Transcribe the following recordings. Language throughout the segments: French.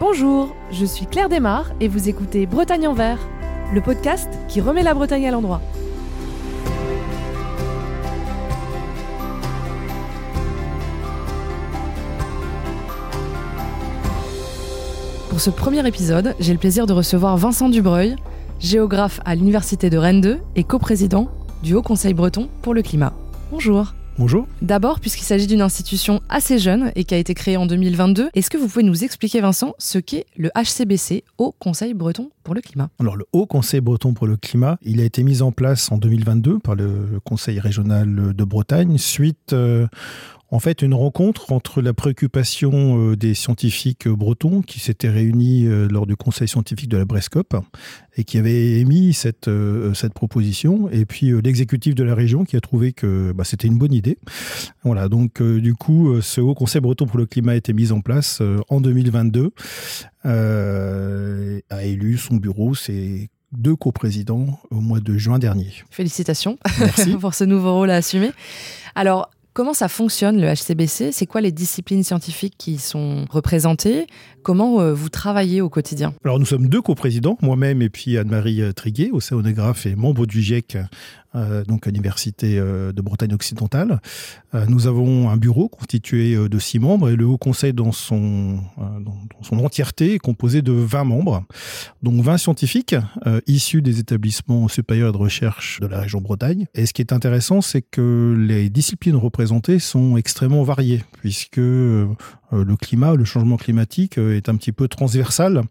Bonjour, je suis Claire Desmar et vous écoutez Bretagne en vert, le podcast qui remet la Bretagne à l'endroit. Pour ce premier épisode, j'ai le plaisir de recevoir Vincent Dubreuil, géographe à l'Université de Rennes 2 et coprésident du Haut Conseil breton pour le climat. Bonjour. Bonjour. D'abord, puisqu'il s'agit d'une institution assez jeune et qui a été créée en 2022, est-ce que vous pouvez nous expliquer, Vincent, ce qu'est le HCBC, Haut Conseil breton pour le climat? Alors, le Haut Conseil breton pour le climat, il a été mis en place en 2022 par le Conseil régional de Bretagne suite euh, en fait une rencontre entre la préoccupation euh, des scientifiques bretons qui s'étaient réunis euh, lors du conseil scientifique de la Brescope et qui avaient émis cette, euh, cette proposition, et puis l'exécutif de la région qui a trouvé que bah, c'était une bonne idée. Voilà, donc du coup, ce haut conseil breton pour le climat a été mis en place en 2022, a élu son bureau, c'est deux coprésidents au mois de juin dernier. Félicitations pour ce nouveau rôle à assumer. Alors, Comment ça fonctionne le HCBC C'est quoi les disciplines scientifiques qui sont représentées? Comment euh, vous travaillez au quotidien? Alors nous sommes deux coprésidents, moi-même et puis Anne-Marie euh, Triguet, océanographe et membre du GIEC, donc à l'Université de Bretagne occidentale. nous avons un bureau constitué de six membres et le Haut Conseil dans son, dans, son entièreté est composé de 20 membres, dont 20 scientifiques issus des établissements supérieurs de recherche de la région Bretagne. Et ce qui est intéressant, c'est que les disciplines représentées sont extrêmement variées, puisque euh, le climat, le changement climatique euh, est un petit peu transversal.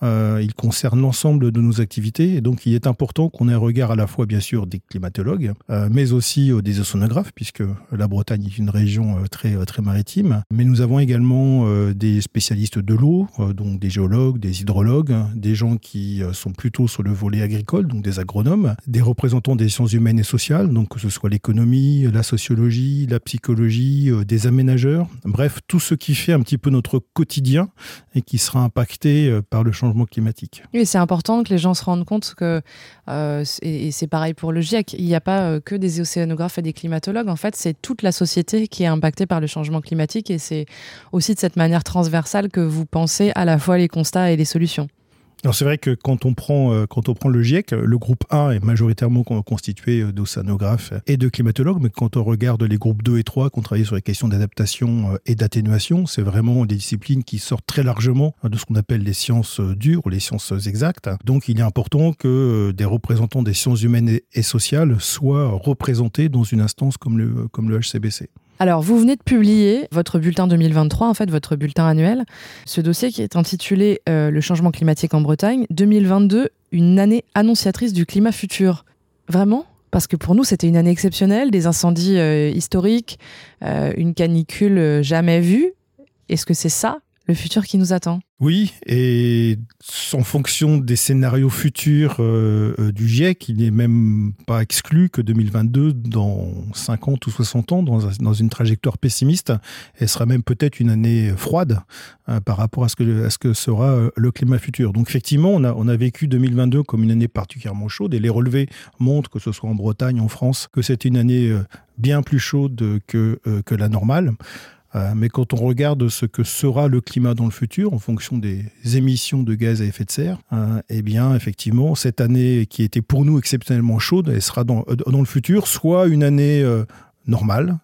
Euh, il concerne l'ensemble de nos activités et donc il est important qu'on ait un regard à la fois bien sûr des climatologues, mais aussi des océanographes puisque la Bretagne est une région très très maritime. Mais nous avons également des spécialistes de l'eau, donc des géologues, des hydrologues, des gens qui sont plutôt sur le volet agricole, donc des agronomes, des représentants des sciences humaines et sociales, donc que ce soit l'économie, la sociologie, la psychologie, des aménageurs, bref tout ce qui un petit peu notre quotidien et qui sera impacté euh, par le changement climatique. Oui, c'est important que les gens se rendent compte que, euh, et, c'est pareil pour le GIEC, il n'y a pas euh, que des océanographes et des climatologues. En fait, c'est toute la société qui est impactée par le changement climatique et c'est aussi de cette manière transversale que vous pensez à la fois les constats et les solutions. Alors c'est vrai que quand on prend euh, quand on prend le GIEC, le groupe 1 est majoritairement constitué euh, d'océanographes et de climatologues, mais quand on regarde les groupes 2 et 3 qui ont sur les questions d'adaptation euh, et d'atténuation, c'est vraiment des disciplines qui sortent très largement de ce qu'on appelle les sciences dures ou les sciences exactes. Donc il est important que des représentants des sciences humaines et sociales soient représentés dans une instance comme le comme le HCBC. Alors, vous venez de publier votre bulletin 2023, en fait, votre bulletin annuel. Ce dossier qui est intitulé euh, Le changement climatique en Bretagne, 2022, une année annonciatrice du climat futur. Vraiment? Parce que pour nous, c'était une année exceptionnelle, des incendies euh, historiques, euh, une canicule jamais vue. Est-ce que c'est ça? Le futur qui nous attend. Oui, et en fonction des scénarios futurs euh, euh, du GIEC, il n'est même pas exclu que 2022, dans 50 ou 60 ans, dans, une trajectoire pessimiste, elle sera même peut-être une année froide hein, par rapport à ce, que, sera euh, le climat futur. Donc effectivement, on a, vécu 2022 comme une année particulièrement chaude, et les relevés montrent, que ce soit en Bretagne, en France, que c'est une année bien plus chaude que la normale. Euh, mais quand on regarde ce que sera le climat dans le futur, en fonction des émissions de gaz à effet de serre, euh, eh bien, effectivement, cette année qui était pour nous exceptionnellement chaude, elle sera dans, euh, dans le futur soit une année normale,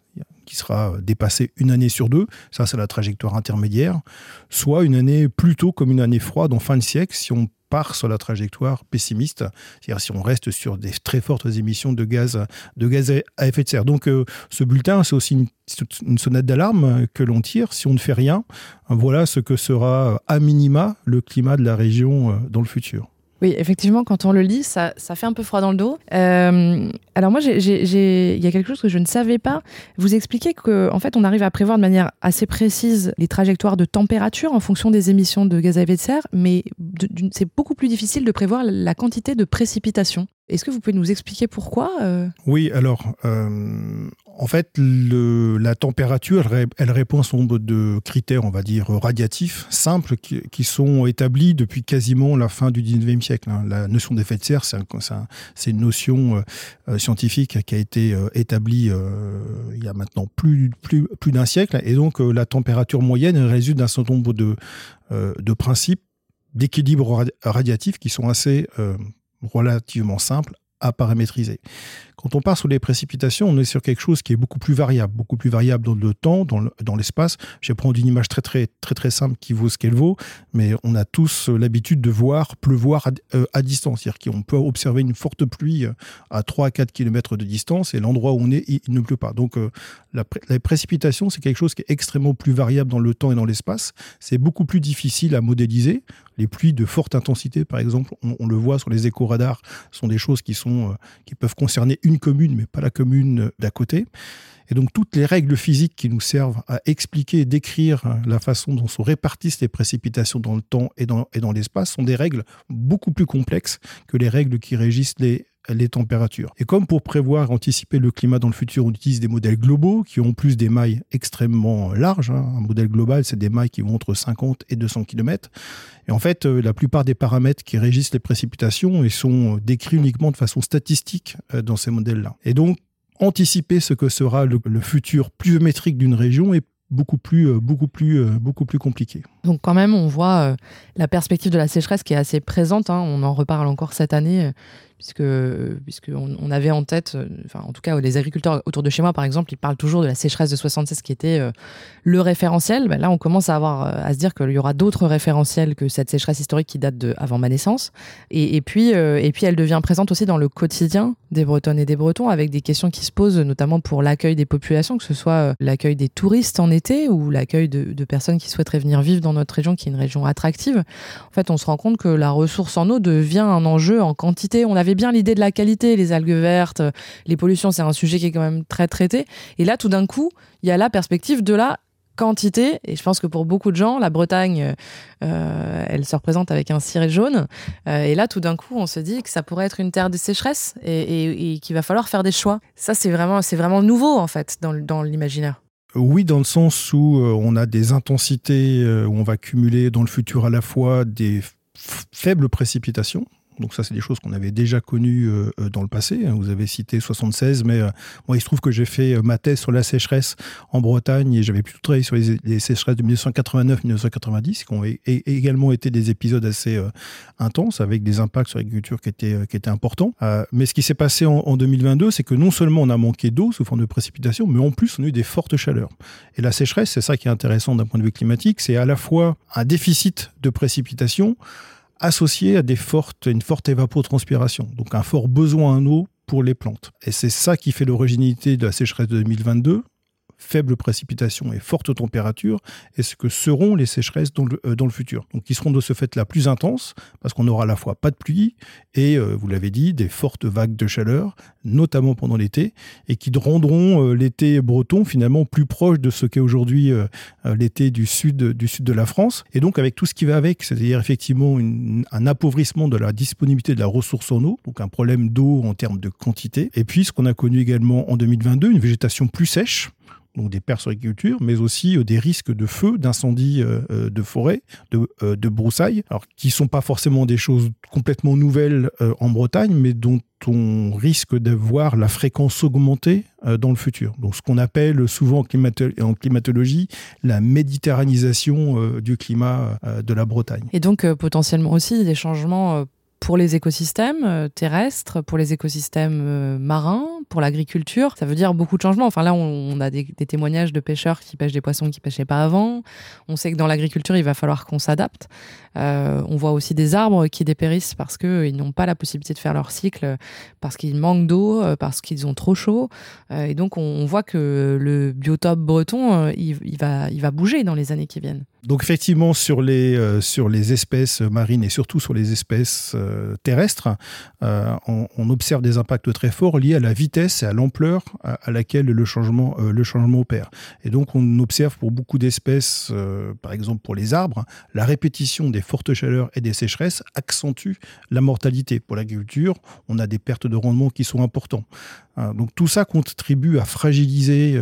qui sera dépassée une année sur deux, ça c'est la trajectoire intermédiaire, soit une année plutôt comme une année froide en fin de siècle, si on sur la trajectoire pessimiste, c'est-à-dire si on reste sur des très fortes émissions de gaz, de gaz à effet de serre. Donc euh, ce bulletin, c'est aussi une, une sonnette d'alarme que l'on tire. Si on ne fait rien, voilà ce que sera à minima le climat de la région euh, dans le futur. Oui, effectivement, quand on le lit, ça, ça fait un peu froid dans le dos. Euh, alors moi, il y a quelque chose que je ne savais pas. Vous expliquez qu'en en fait, on arrive à prévoir de manière assez précise les trajectoires de température en fonction des émissions de gaz à effet de serre, mais c'est beaucoup plus difficile de prévoir la quantité de précipitations. Est-ce que vous pouvez nous expliquer pourquoi Oui, alors en fait, la température, elle, répond à un nombre de critères, on va dire, radiatifs, simples, qui, sont établis depuis quasiment la fin du 19e siècle. Hein. La notion d'effet de serre, c'est une notion euh, euh, scientifique qui a été euh, établie il y a maintenant plus, d'un siècle. Et donc, la température moyenne résulte d'un certain nombre de principes d'équilibre radiatif qui sont assez relativement simples à paramétriser. Quand on part sur les précipitations, on est sur quelque chose qui est beaucoup plus variable, beaucoup plus variable dans le temps, dans l'espace. Je vais prendre une image très très très très simple qui vaut ce qu'elle vaut, mais on a tous l'habitude de voir pleuvoir à, euh, distance, c'est-à-dire qu'on peut observer une forte pluie euh, à 3 à 4 km de distance et l'endroit où on est, il, ne pleut pas. Donc euh, la, précipitation, c'est quelque chose qui est extrêmement plus variable dans le temps et dans l'espace. C'est beaucoup plus difficile à modéliser. Les pluies de forte intensité, par exemple, on, le voit sur les éco-radars, sont des choses qui sont qui peuvent concerner une commune, mais pas la commune d'à côté. Et donc toutes les règles physiques qui nous servent à expliquer et décrire la façon dont se répartissent les précipitations dans le temps et dans, et dans l'espace sont des règles beaucoup plus complexes que les règles qui régissent les, les températures. Et comme pour prévoir, anticiper le climat dans le futur, on utilise des modèles globaux qui ont plus des mailles extrêmement larges. Hein. Un modèle global, c'est des mailles qui vont entre 50 et 200 km. Et en fait, euh, la plupart des paramètres qui régissent les précipitations ils sont décrits uniquement de façon statistique euh, dans ces modèles-là. Et donc, anticiper ce que sera le, le futur pluviométrique d'une région est beaucoup plus, euh, beaucoup plus, beaucoup plus compliqué. Donc quand même, on voit la perspective de la sécheresse qui est assez présente. Hein. On en reparle encore cette année puisque puisqu'on on avait en tête, euh, enfin en tout cas les agriculteurs autour de chez moi par exemple, ils parlent toujours de la sécheresse de 76 qui était euh, le référentiel. Ben là, on commence à avoir euh, à se dire qu'il y aura d'autres référentiels que cette sécheresse historique qui date de avant ma naissance. Et, et puis et puis elle devient présente aussi dans le quotidien des Bretonnes et des Bretons avec des questions qui se posent notamment pour l'accueil des populations, que ce soit l'accueil des touristes en été ou l'accueil de, de personnes qui souhaiteraient venir vivre dans notre région, qui est une région attractive. En fait, on se rend compte que la ressource en eau devient un enjeu en quantité. On avait bien l'idée de la qualité, les algues vertes, les pollutions, c'est un sujet qui est quand même très traité. Et là, tout d'un coup, il y a la perspective de la quantité. Et je pense que pour beaucoup de gens, la Bretagne, euh, elle se représente avec un ciré jaune. Euh, et là, tout d'un coup, on se dit que ça pourrait être une terre de sécheresse et, qu'il va falloir faire des choix. Ça, c'est vraiment, c'est vraiment nouveau, en fait, dans, dans l'imaginaire. Oui, dans le sens où euh, on a des intensités, où on va cumuler dans le futur à la fois des faibles précipitations, donc ça, c'est des choses qu'on avait déjà connues euh, euh, dans le passé. Vous avez cité 76, mais euh, moi, il se trouve que j'ai fait ma thèse sur la sécheresse en Bretagne et j'avais plutôt travaillé sur les, sécheresses de 1989-1990, qui ont également été des épisodes assez intenses avec des impacts sur l'agriculture qui étaient, qui étaient importants. mais ce qui s'est passé en, en 2022, c'est que non seulement on a manqué d'eau sous forme de précipitation, mais en plus, on a eu des fortes chaleurs. Et la sécheresse, c'est ça qui est intéressant d'un point de vue climatique, c'est à la fois un déficit de précipitation, associé à des fortes, une forte évapotranspiration, donc un fort besoin en eau pour les plantes. Et c'est ça qui fait l'originalité de la sécheresse de 2022, faible précipitation et forte température, et ce que seront les sécheresses dans le, euh, dans le futur. Donc, qui seront de ce fait-là plus intenses, parce qu'on aura à la fois pas de pluie et, euh, vous l'avez dit, des fortes vagues de chaleur, notamment pendant l'été, et qui rendront euh, l'été breton finalement plus proche de ce qu'est aujourd'hui l'été du sud, du sud de la France, et donc avec tout ce qui va avec, c'est-à-dire effectivement un appauvrissement de la disponibilité de la ressource en eau, donc un problème d'eau en termes de quantité, et puis ce qu'on a connu également en 2022, une végétation plus sèche, donc des pertes sur l'agriculture, mais aussi euh, des risques de feu, d'incendie euh, euh, de forêt, de, broussailles, alors qui sont pas forcément des choses complètement nouvelles en Bretagne, mais dont on risque de voir la fréquence augmenter dans le futur. Donc ce qu'on appelle souvent en, climatologie la méditerranisation du climat de la Bretagne. Et donc potentiellement aussi des changements pour les écosystèmes terrestres, pour les écosystèmes marins, pour l'agriculture. Ça veut dire beaucoup de changements. Enfin là, on, a des, témoignages de pêcheurs qui pêchent des poissons qui pêchaient pas avant. On sait que dans l'agriculture, il va falloir qu'on s'adapte. Euh, on voit aussi des arbres qui dépérissent parce qu'ils n'ont pas la possibilité de faire leur cycle, parce qu'ils manquent d'eau, parce qu'ils ont trop chaud. et donc, on, voit que le biotope breton, il va bouger dans les années qui viennent. Donc effectivement, sur les, euh, sur les espèces marines et surtout sur les espèces euh, terrestres, euh, on, observe des impacts très forts liés à la vitesse et à l'ampleur à, laquelle le changement, le changement opère. Et donc on observe pour beaucoup d'espèces, par exemple pour les arbres, la répétition des fortes chaleurs et des sécheresses accentue la mortalité. Pour l'agriculture, on a des pertes de rendement qui sont importantes. donc tout ça contribue à fragiliser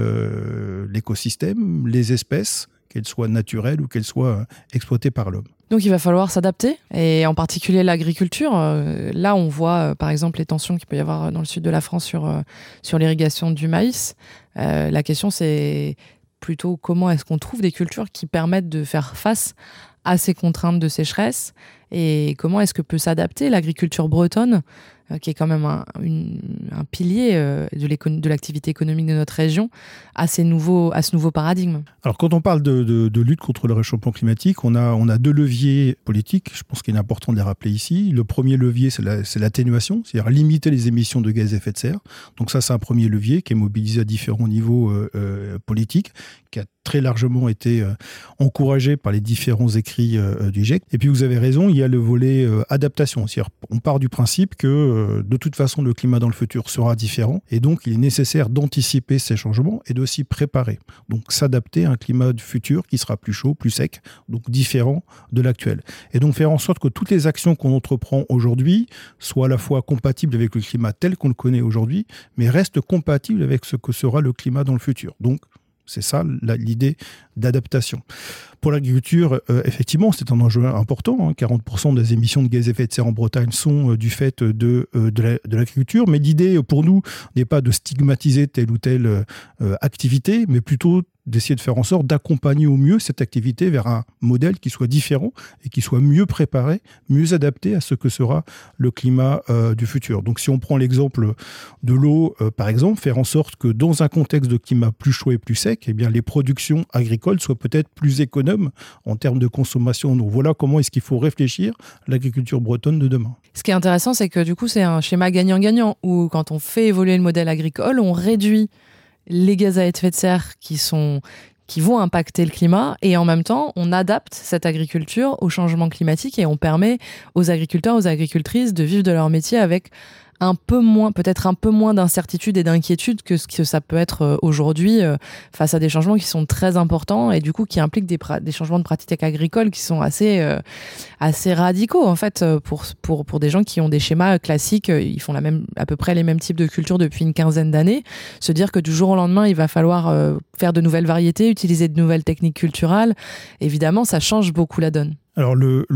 l'écosystème, les espèces, qu'elle soit naturelle ou qu'elle soit euh, exploitée par l'homme. Donc il va falloir s'adapter, et en particulier l'agriculture. Euh, là, on voit euh, par exemple les tensions qu'il peut y avoir dans le sud de la France sur, l'irrigation du maïs. la question, c'est plutôt comment est-ce qu'on trouve des cultures qui permettent de faire face à ces contraintes de sécheresse et comment est-ce que peut s'adapter l'agriculture bretonne qui est quand même un, pilier euh, de l'activité économique de notre région, à, à ce nouveau paradigme Alors quand on parle de, lutte contre le réchauffement climatique, on a, on a deux leviers politiques, je pense qu'il est important de les rappeler ici. Le premier levier, c'est l'atténuation, c'est-à-dire limiter les émissions de gaz à effet de serre. Donc ça, c'est un premier levier qui est mobilisé à différents niveaux euh, politiques, qui a très largement été encouragé par les différents écrits du GIEC. Et puis vous avez raison, il y a le volet adaptation. C'est-à-dire on part du principe que euh, de toute façon, le climat dans le futur sera différent. Et donc, il est nécessaire d'anticiper ces changements et de s'y préparer. Donc, s'adapter à un climat futur qui sera plus chaud, plus sec, donc différent de l'actuel. Et donc, faire en sorte que toutes les actions qu'on entreprend aujourd'hui soient à la fois compatibles avec le climat tel qu'on le connaît aujourd'hui, mais restent compatibles avec ce que sera le climat dans le futur. Donc, c'est ça l'idée d'adaptation. Pour l'agriculture, euh, effectivement, c'est un enjeu important. 40% hein. des émissions de gaz à effet de serre en Bretagne sont euh, du fait euh, de l'agriculture. Mais l'idée pour nous n'est pas de stigmatiser telle ou telle activité, mais plutôt d'essayer de faire en sorte d'accompagner au mieux cette activité vers un modèle qui soit différent et qui soit mieux préparé, mieux adapté à ce que sera le climat euh, du futur. Donc si on prend l'exemple de l'eau, euh, par exemple, faire en sorte que dans un contexte de climat plus chaud et plus sec, eh bien, les productions agricoles soient peut-être plus économes en termes de consommation Donc Voilà comment est-ce qu'il faut réfléchir l'agriculture bretonne de demain. Ce qui est intéressant, c'est que du coup, c'est un schéma gagnant-gagnant où quand on fait évoluer le modèle agricole, on réduit les gaz à effet de serre qui sont qui vont impacter le climat et en même temps on adapte cette agriculture au changement climatique et on permet aux agriculteurs aux agricultrices de vivre de leur métier avec un peu moins, peut-être un peu moins d'incertitude et d'inquiétude que ce que ça peut être euh, aujourd'hui euh, face à des changements qui sont très importants et du coup qui impliquent des, changements de pratiques agricoles qui sont assez, euh, assez radicaux en fait pour, pour, pour des gens qui ont des schémas classiques, ils font la même, à peu près les mêmes types de cultures depuis une quinzaine d'années. Se dire que du jour au lendemain, il va falloir faire de nouvelles variétés, utiliser de nouvelles techniques culturelles, évidemment, ça change beaucoup la donne. Alors le,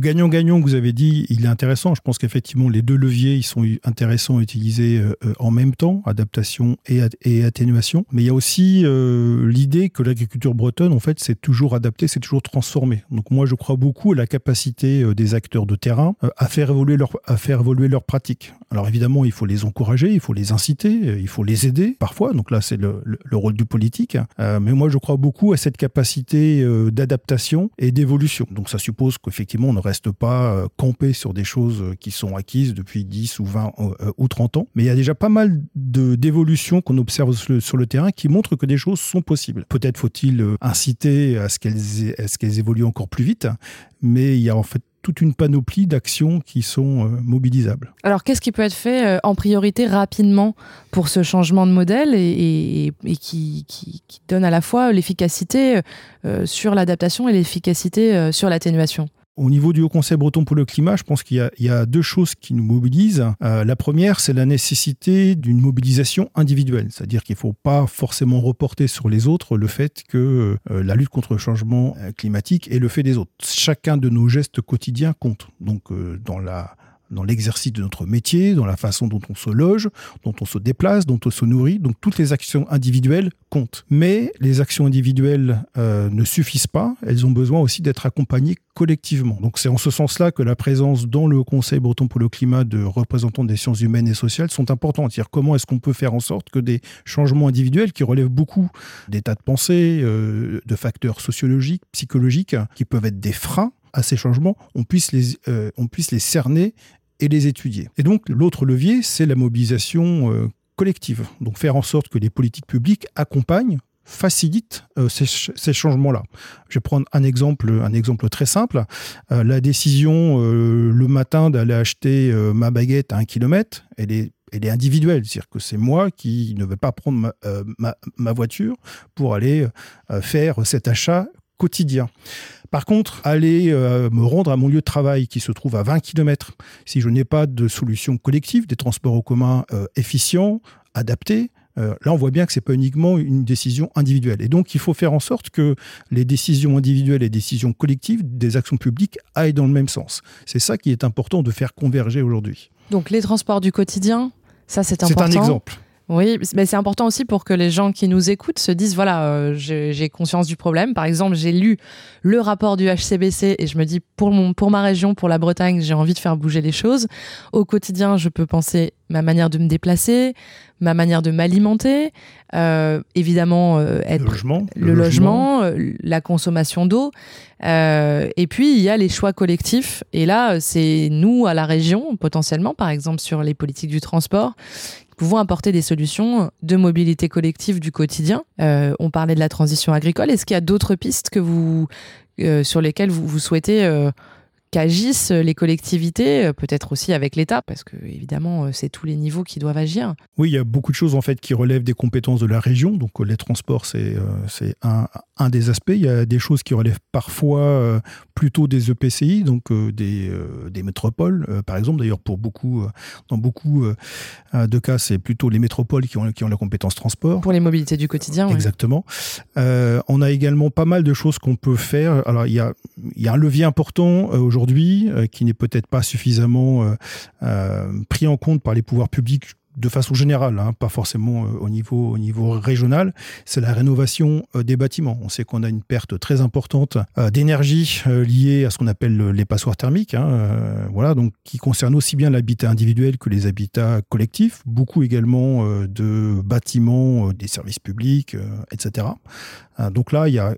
gagnant-gagnant que vous avez dit, il est intéressant. Je pense qu'effectivement les deux leviers, ils sont intéressants à utiliser euh, euh, en même temps, adaptation et, atténuation. Mais il y a aussi euh, l'idée que l'agriculture bretonne, en fait, c'est toujours adapté, c'est toujours transformé. Donc moi, je crois beaucoup à la capacité des acteurs de terrain à faire évoluer leur, à faire évoluer leurs pratiques. Alors évidemment, il faut les encourager, il faut les inciter, il faut les aider parfois. Donc là, c'est le, rôle du politique. mais moi, je crois beaucoup à cette capacité d'adaptation et d'évolution. Donc ça suppose qu'effectivement, on ne reste pas euh, campé sur des choses euh, qui sont acquises depuis 10 ou 20 euh, ou 30 ans. Mais il y a déjà pas mal d'évolutions qu'on observe sur le, terrain qui montrent que des choses sont possibles. Peut-être faut-il inciter à ce qu'elles évoluent encore plus vite, mais il y a en fait toute une panoplie d'actions qui sont mobilisables. Alors, qu'est-ce qui peut être fait en priorité rapidement pour ce changement de modèle et, qui, donne à la fois l'efficacité sur l'adaptation et l'efficacité sur l'atténuation? Au niveau du Haut Conseil breton pour le climat, je pense qu'il y, a deux choses qui nous mobilisent. Euh, la première, c'est la nécessité d'une mobilisation individuelle, c'est-à-dire qu'il ne faut pas forcément reporter sur les autres le fait que euh, la lutte contre le changement euh, climatique est le fait des autres. Chacun de nos gestes quotidiens compte. Donc dans la dans l'exercice de notre métier, dans la façon dont on se loge, dont on se déplace, dont on se nourrit. Donc toutes les actions individuelles comptent. Mais les actions individuelles euh, ne suffisent pas. Elles ont besoin aussi d'être accompagnées collectivement. Donc c'est en ce sens-là que la présence dans le Conseil breton pour le climat de représentants des sciences humaines et sociales sont importantes. C'est-à-dire comment est-ce qu'on peut faire en sorte que des changements individuels qui relèvent beaucoup d'états de pensée, euh, de facteurs sociologiques, psychologiques, qui peuvent être des freins à ces changements, on puisse les, euh, on puisse les cerner et les étudier. Et donc l'autre levier, c'est la mobilisation euh, collective. Donc faire en sorte que les politiques publiques accompagnent facilite ces, changements-là. Je vais prendre un exemple, un exemple très simple. la décision le matin d'aller acheter ma baguette à un kilomètre, elle est elle est individuelle. C'est-à-dire que c'est moi qui ne vais pas prendre ma, voiture pour aller faire cet achat quotidien. Par contre, aller euh, me rendre à mon lieu de travail qui se trouve à 20 km, si je n'ai pas de solution collective, des transports en commun euh, efficients, adaptés, euh, là, on voit bien que ce n'est pas uniquement une décision individuelle. Et donc, il faut faire en sorte que les décisions individuelles et les décisions collectives des actions publiques aillent dans le même sens. C'est ça qui est important de faire converger aujourd'hui. Donc, les transports du quotidien, ça, c'est important. C'est un exemple. Oui, mais c'est important aussi pour que les gens qui nous écoutent se disent voilà, euh, j'ai conscience du problème. Par exemple, j'ai lu le rapport du HCBC et je me dis pour, mon, pour ma région, pour la Bretagne, j'ai envie de faire bouger les choses. Au quotidien, je peux penser ma manière de me déplacer, ma manière de m'alimenter, euh, évidemment euh, être, le logement, le, logement, la consommation d'eau. et puis il y a les choix collectifs. Et là, c'est nous à la région potentiellement, par exemple sur les politiques du transport, pouvons apporter des solutions de mobilité collective du quotidien. Euh, on parlait de la transition agricole. Est-ce qu'il y a d'autres pistes euh, sur lesquelles vous, vous souhaitez euh, qu'agissent les collectivités, euh, peut-être aussi avec l'État, parce que évidemment, euh, c'est tous les niveaux qui doivent agir. Oui, il y a beaucoup de choses en fait qui relèvent des compétences de la région. Donc euh, les transports, c'est c'est un, un, des aspects. Il y a des choses qui relèvent parfois plutôt des EPCI, donc des, des métropoles, par exemple. D'ailleurs, pour beaucoup, dans beaucoup de cas, c'est plutôt les métropoles qui ont, qui ont la compétence transport. Pour les mobilités du quotidien. Exactement. on a également pas mal de choses qu'on peut faire. Alors, il y a, il y a un levier important aujourd'hui aujourd'hui, euh, qui n'est peut-être pas suffisamment euh, euh, pris en compte par les pouvoirs publics de façon générale, hein, pas forcément au, niveau, au niveau régional, c'est la rénovation des bâtiments. On sait qu'on a une perte très importante d'énergie liée à ce qu'on appelle les passoires thermiques, hein, voilà, donc qui concerne aussi bien l'habitat individuel que les habitats collectifs, beaucoup également de bâtiments, des services publics, etc. donc là, il y a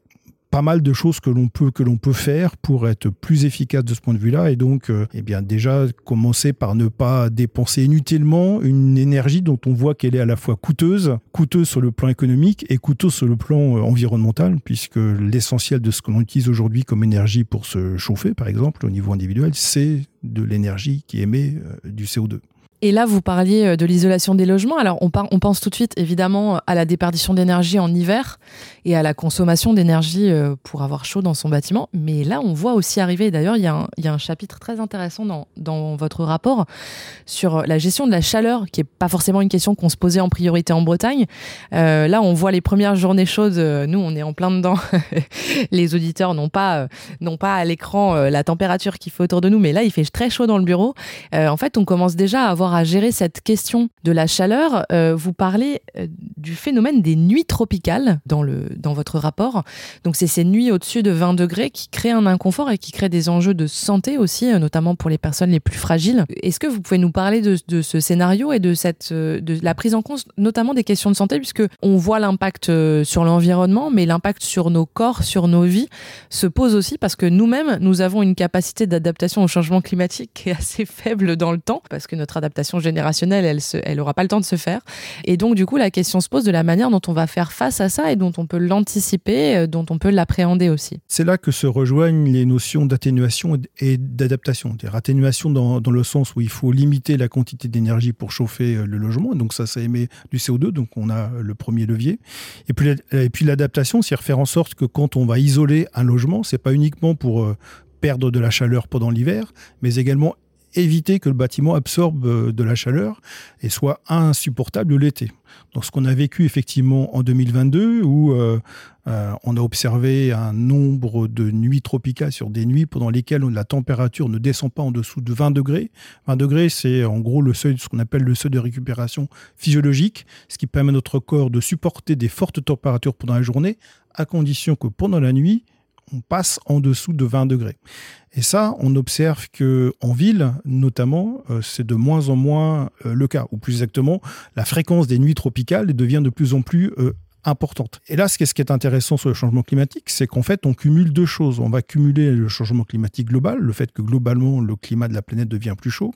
pas mal de choses que l'on peut que l'on peut faire pour être plus efficace de ce point de vue-là et donc euh, eh bien déjà commencer par ne pas dépenser inutilement une énergie dont on voit qu'elle est à la fois coûteuse, coûteuse sur le plan économique et coûteuse sur le plan euh, environnemental puisque l'essentiel de ce que l'on utilise aujourd'hui comme énergie pour se chauffer par exemple au niveau individuel, c'est de l'énergie qui émet euh, du CO2. Et là, vous parliez euh, de l'isolation des logements. Alors, on, on, pense tout de suite, évidemment, à la déperdition d'énergie en hiver et à la consommation d'énergie euh, pour avoir chaud dans son bâtiment. Mais là, on voit aussi arriver, d'ailleurs, il y, y, a un chapitre très intéressant dans, dans, votre rapport sur la gestion de la chaleur, qui n'est pas forcément une question qu'on se posait en priorité en Bretagne. Euh, là, on voit les premières journées chaudes. Nous, on est en plein dedans. les auditeurs n'ont pas, n'ont pas à l'écran la température qu'il fait autour de nous, mais là, il fait très chaud dans le bureau. en fait, on commence déjà à avoir à gérer cette question de la chaleur, euh, vous parlez euh, du phénomène des nuits tropicales dans, le, dans votre rapport. Donc c'est ces nuits au-dessus de 20 degrés qui créent un inconfort et qui créent des enjeux de santé aussi, euh, notamment pour les personnes les plus fragiles. Est-ce que vous pouvez nous parler de, de, ce scénario et de, cette, de la prise en compte notamment des questions de santé, puisque on voit l'impact sur l'environnement, mais l'impact sur nos corps, sur nos vies, se pose aussi parce que nous-mêmes, nous avons une capacité d'adaptation au changement climatique qui est assez faible dans le temps, parce que notre adaptation générationnelle, elle n'aura elle aura pas le temps de se faire. Et donc, du coup, la question se pose de la manière dont on va faire face à ça et dont on peut l'anticiper, euh, dont on peut l'appréhender aussi. C'est là que se rejoignent les notions d'atténuation et d'adaptation. Atténuation dans, dans, le sens où il faut limiter la quantité d'énergie pour chauffer euh, le logement. Donc ça, ça émet du CO2. Donc on a le premier levier. Et puis, et puis l'adaptation, c'est faire en sorte que quand on va isoler un logement, c'est pas uniquement pour euh, perdre de la chaleur pendant l'hiver, mais également éviter que le bâtiment absorbe euh, de la chaleur et soit insupportable l'été. Donc ce qu'on a vécu effectivement en 2022 où euh, euh, on a observé un nombre de nuits tropicales sur des nuits pendant lesquelles la température ne descend pas en dessous de 20 degrés. 20 degrés, c'est en gros le seuil, ce qu'on appelle le seuil de récupération physiologique, ce qui permet à notre corps de supporter des fortes températures pendant la journée, à condition que pendant la nuit, on passe en dessous de 20 degrés. Et ça, on observe que en ville, notamment, euh, c'est de moins en moins euh, le cas, ou plus exactement, la fréquence des nuits tropicales devient de plus en plus euh, importante. Et là, ce qui est intéressant sur le changement climatique, c'est qu'en fait, on cumule deux choses. On va cumuler le changement climatique global, le fait que globalement, le climat de la planète devient plus chaud,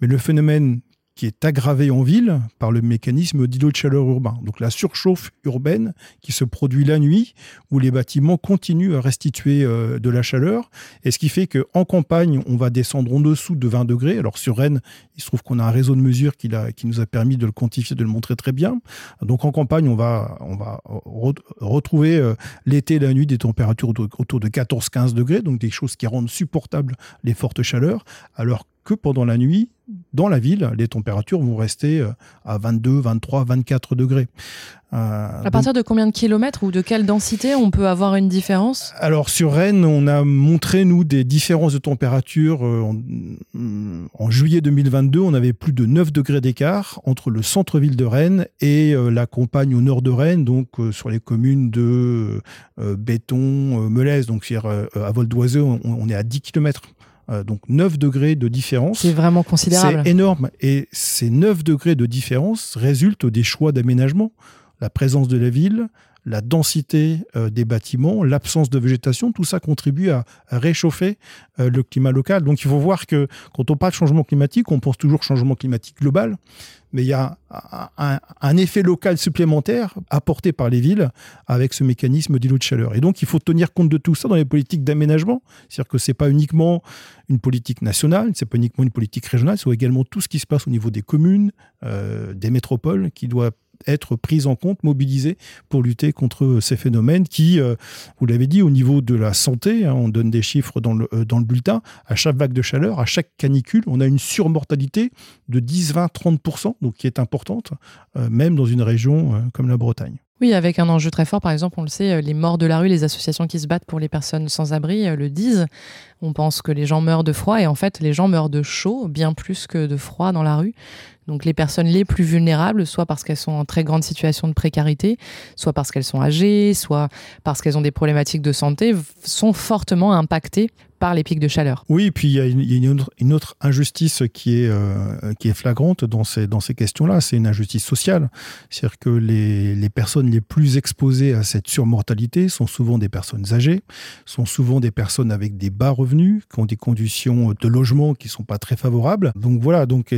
mais le phénomène qui est aggravée en ville par le mécanisme d'îlot de chaleur urbain. Donc la surchauffe urbaine qui se produit la nuit, où les bâtiments continuent à restituer euh, de la chaleur, et ce qui fait qu'en campagne, on va descendre en dessous de 20 degrés. Alors sur Rennes, il se trouve qu'on a un réseau de mesures qui, nous a permis de le quantifier, de le montrer très bien. Donc en campagne, on va, retrouver euh, l'été la nuit des températures autour de 14-15 degrés, donc des choses qui rendent supportables les fortes chaleurs, alors que pendant la nuit, dans la ville, les températures vont rester euh, à 22, 23, 24 degrés. Euh, à partir de combien de kilomètres ou de quelle densité on peut avoir une différence? Alors sur Rennes, on a montré nous des différences de température. Euh, en, juillet 2022, on avait plus de 9 degrés d'écart entre le centre-ville de Rennes et la campagne au nord de Rennes, donc sur les communes de Béton, Melaise, donc à vol d'oiseau, on, est à 10 kilomètres euh, donc 9 degrés de différence. C'est vraiment considérable. C'est énorme. Et ces 9 degrés de différence résultent des choix d'aménagement. La présence de la ville, la densité euh, des bâtiments, l'absence de végétation, tout ça contribue à, réchauffer euh, le climat local. Donc il faut voir que quand on parle de changement climatique, on pense toujours changement climatique global, mais il y a un, effet local supplémentaire apporté par les villes avec ce mécanisme d'îlot de chaleur. Et donc il faut tenir compte de tout ça dans les politiques d'aménagement, c'est-à-dire que c'est pas uniquement une politique nationale, c'est pas uniquement une politique régionale, c'est également tout ce qui se passe au niveau des communes, euh, des métropoles, qui doit être prise en compte, mobilisée pour lutter contre ces phénomènes qui, euh, vous l'avez dit, au niveau de la santé, hein, on donne des chiffres dans le, euh, dans le bulletin, à chaque vague de chaleur, à chaque canicule, on a une surmortalité de 10, 20, 30%, donc qui est importante, euh, même dans une région comme la Bretagne. Oui, avec un enjeu très fort, par exemple, on le sait, les morts de la rue, les associations qui se battent pour les personnes sans abri le disent. On pense que les gens meurent de froid et en fait, les gens meurent de chaud, bien plus que de froid dans la rue. Donc les personnes les plus vulnérables, soit parce qu'elles sont en très grande situation de précarité, soit parce qu'elles sont âgées, soit parce qu'elles ont des problématiques de santé, sont fortement impactées par les pics de chaleur. Oui, et puis il y a une, autre, injustice qui est, euh, qui est flagrante dans ces, dans ces questions-là, c'est une injustice sociale. C'est-à-dire que les, les, personnes les plus exposées à cette surmortalité sont souvent des personnes âgées, sont souvent des personnes avec des bas revenus, qui ont des conditions de logement qui ne sont pas très favorables. Donc voilà, donc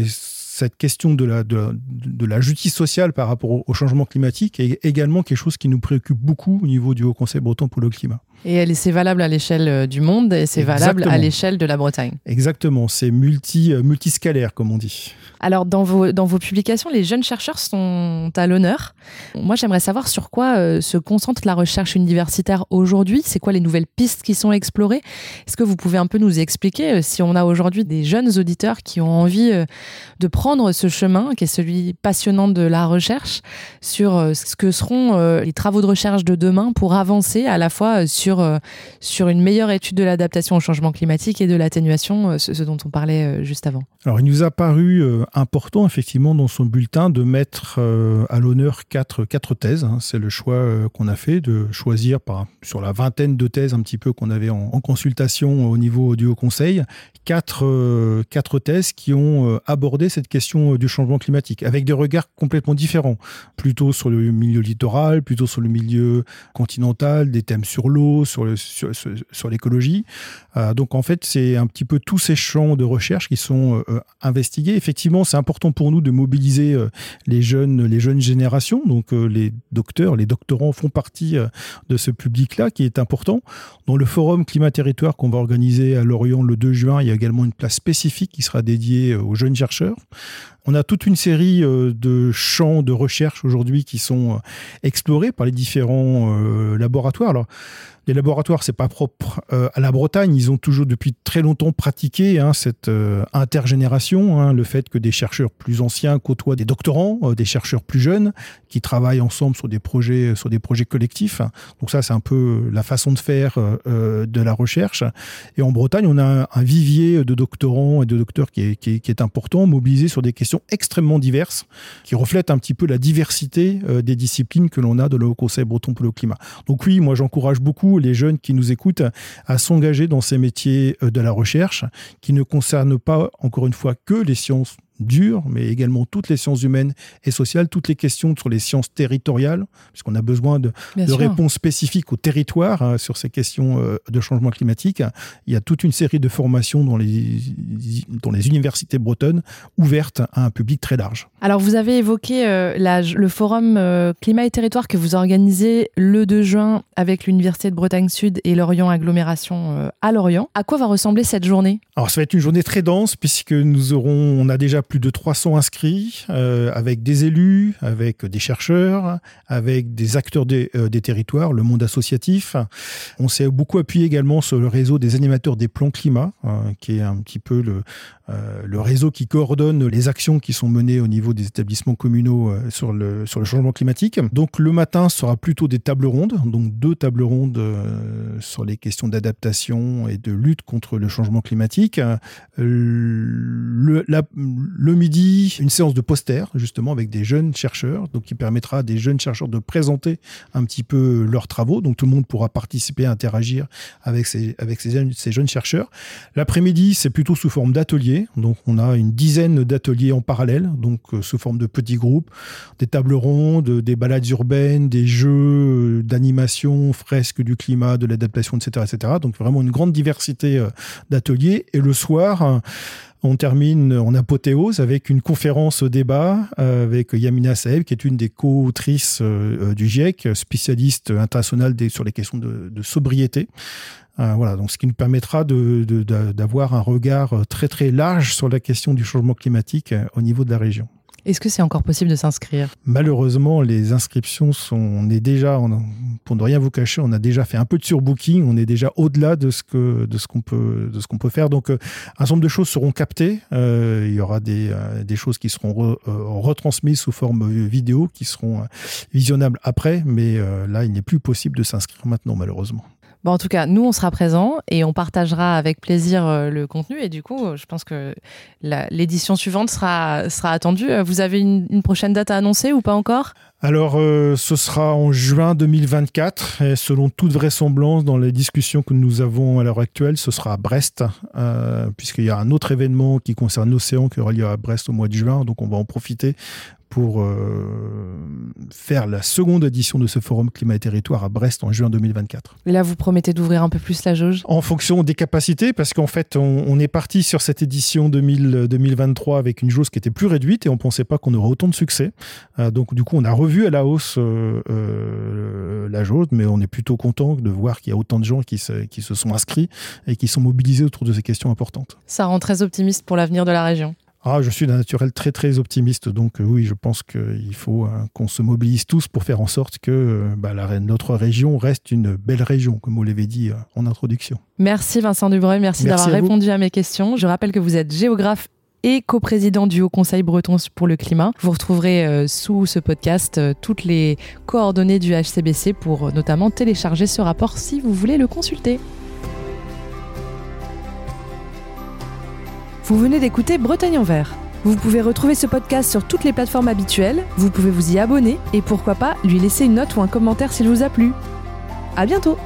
cette question de la, de, la justice sociale par rapport au, changement climatique est également quelque chose qui nous préoccupe beaucoup au niveau du Haut Conseil breton pour le climat. Et c'est valable à l'échelle euh, du monde et c'est valable à l'échelle de la Bretagne. Exactement, c'est multi, euh, multiscalaire comme on dit. Alors dans vos, dans vos publications, les jeunes chercheurs sont à l'honneur. Moi j'aimerais savoir sur quoi euh, se concentre la recherche universitaire aujourd'hui. C'est quoi les nouvelles pistes qui sont explorées? Est-ce que vous pouvez un peu nous expliquer si on a aujourd'hui des jeunes auditeurs qui ont envie de prendre ce chemin qui est celui passionnant de la recherche sur ce que seront les travaux de recherche de demain pour avancer à la fois sur sur, euh, sur une meilleure étude de l'adaptation au changement climatique et de l'atténuation, euh, ce, dont on parlait euh, juste avant. Alors, il nous a paru important, effectivement, dans son bulletin, de mettre à l'honneur quatre, thèses. Hein. C'est le choix qu'on a fait de choisir sur la vingtaine de thèses un petit peu qu'on avait en, consultation au niveau du Haut Conseil, quatre, quatre thèses qui ont abordé cette question du changement climatique avec des regards complètement différents, plutôt sur le milieu littoral, plutôt sur le milieu continental, des thèmes sur l'eau, sur, l'écologie. Euh, donc en fait, c'est un petit peu tous ces champs de recherche qui sont euh, investigués. Effectivement, c'est important pour nous de mobiliser euh, les jeunes, les jeunes générations. Donc les docteurs, les doctorants font partie de ce public-là qui est important. Dans le forum climat-territoire qu'on va organiser à Lorient le 2 juin, il y a également une place spécifique qui sera dédiée aux jeunes chercheurs. On a toute une série de champs de recherche aujourd'hui qui sont explorés par les différents laboratoires. Alors, les laboratoires, c'est pas propre euh, à la Bretagne. Ils ont toujours depuis très longtemps pratiqué hein, cette euh, intergénération, hein, le fait que des chercheurs plus anciens côtoient des doctorants, euh, des chercheurs plus jeunes qui travaillent ensemble sur des projets, sur des projets collectifs. Donc ça, c'est un peu la façon de faire de la recherche. Et en Bretagne, on a un, vivier de doctorants et de docteurs qui est, important, mobilisé sur des questions extrêmement diverses, qui reflètent un petit peu la diversité des disciplines que l'on a de le Conseil breton pour le climat. Donc oui, moi j'encourage beaucoup les jeunes qui nous écoutent à s'engager dans ces métiers euh, de la recherche qui ne concernent pas, encore une fois, que les sciences dures, mais également toutes les sciences humaines et sociales, toutes les questions sur les sciences territoriales, puisqu'on a besoin de, réponses spécifiques au territoire hein, sur ces questions euh, de changement climatique. Il y a toute une série de formations dans les, dans les universités bretonnes ouvertes à un public très large. Alors, vous avez évoqué euh, le forum euh, climat et territoire que vous organisez le 2 juin avec l'Université de Bretagne Sud et Lorient Agglomération à Lorient. À quoi va ressembler cette journée? Alors, ça va être une journée très dense puisque nous aurons, on a déjà plus de 300 inscrits euh, avec des élus, avec des chercheurs, avec des acteurs des, euh, des territoires, le monde associatif. On s'est beaucoup appuyé également sur le réseau des animateurs des plans climat, hein, qui est un petit peu le, euh, le réseau qui coordonne les actions qui sont menées au niveau des établissements communaux euh, sur, le, changement climatique. Donc le matin sera plutôt des tables rondes, donc deux tables rondes euh, sur les questions d'adaptation et de lutte contre le changement climatique. Le, midi, une séance de posters justement avec des jeunes chercheurs, donc qui permettra à des jeunes chercheurs de présenter un petit peu leurs travaux. Donc tout le monde pourra participer, interagir avec ces, avec ces, ces jeunes chercheurs. L'après-midi, c'est plutôt sous forme d'atelier donc on a une dizaine d'ateliers en parallèle, donc euh, sous forme de petits groupes, des tables rondes, des balades urbaines, des jeux euh, d'animation, fresques du climat, de l'adaptation, etc., etc. Donc vraiment une grande diversité euh, d'ateliers. Et le soir, on termine en apothéose avec une conférence débat avec Yamina Saeb, qui est une des co-autrices du GIEC, spécialiste internationale sur les questions de sobriété. Euh, voilà, donc ce qui nous permettra d'avoir un regard euh, très très large sur la question du changement climatique euh, au niveau de la région. Est-ce que c'est encore possible de s'inscrire? Malheureusement, les inscriptions sont. On est déjà, pour ne rien vous cacher, on a déjà fait un peu de surbooking. On est déjà au-delà de ce que de ce qu'on peut de ce qu'on peut faire. Donc, un certain nombre de choses seront captées. il y aura des, des choses qui seront retransmises sous forme vidéo, qui seront visionnables après. Mais là, il n'est plus possible de s'inscrire maintenant, malheureusement. En tout cas, nous, on sera présents et on partagera avec plaisir euh, le contenu. Et du coup, je pense que l'édition suivante sera, attendue. Euh, vous avez une, prochaine date à annoncer ou pas encore? Alors, euh, ce sera en juin 2024, et selon toute vraisemblance, dans les discussions que nous avons à l'heure actuelle, ce sera à Brest, puisqu'il y a un autre événement qui concerne l'océan qui aura lieu à Brest au mois de juin, donc on va en profiter pour euh, faire la seconde édition de ce forum climat et territoire à Brest en juin 2024. Et là, vous promettez d'ouvrir un peu plus la jauge? En fonction des capacités, parce qu'en fait, on, est parti sur cette édition 2023 avec une jauge qui était plus réduite et on ne pensait pas qu'on aurait autant de succès. Euh, donc, du coup, on a revu à la hausse euh, la jauge, mais on est plutôt content de voir qu'il y a autant de gens qui se, qui se sont inscrits et qui sont mobilisés autour de ces questions importantes. Ça rend très optimiste pour l'avenir de la région. Ah, je suis d'un naturel très très optimiste, donc euh, oui, je pense qu'il faut euh, qu'on se mobilise tous pour faire en sorte que euh, bah, notre région reste une belle région, comme vous l'avez dit en introduction. Merci Vincent Dubreuil, merci, d'avoir répondu à mes questions. Je rappelle que vous êtes géographe et coprésident du Haut Conseil breton pour le climat. Vous retrouverez sous ce podcast toutes les coordonnées du HCBC pour notamment télécharger ce rapport si vous voulez le consulter. Vous venez d'écouter Bretagne en vert. Vous pouvez retrouver ce podcast sur toutes les plateformes habituelles, vous pouvez vous y abonner et pourquoi pas lui laisser une note ou un commentaire s'il vous a plu. À bientôt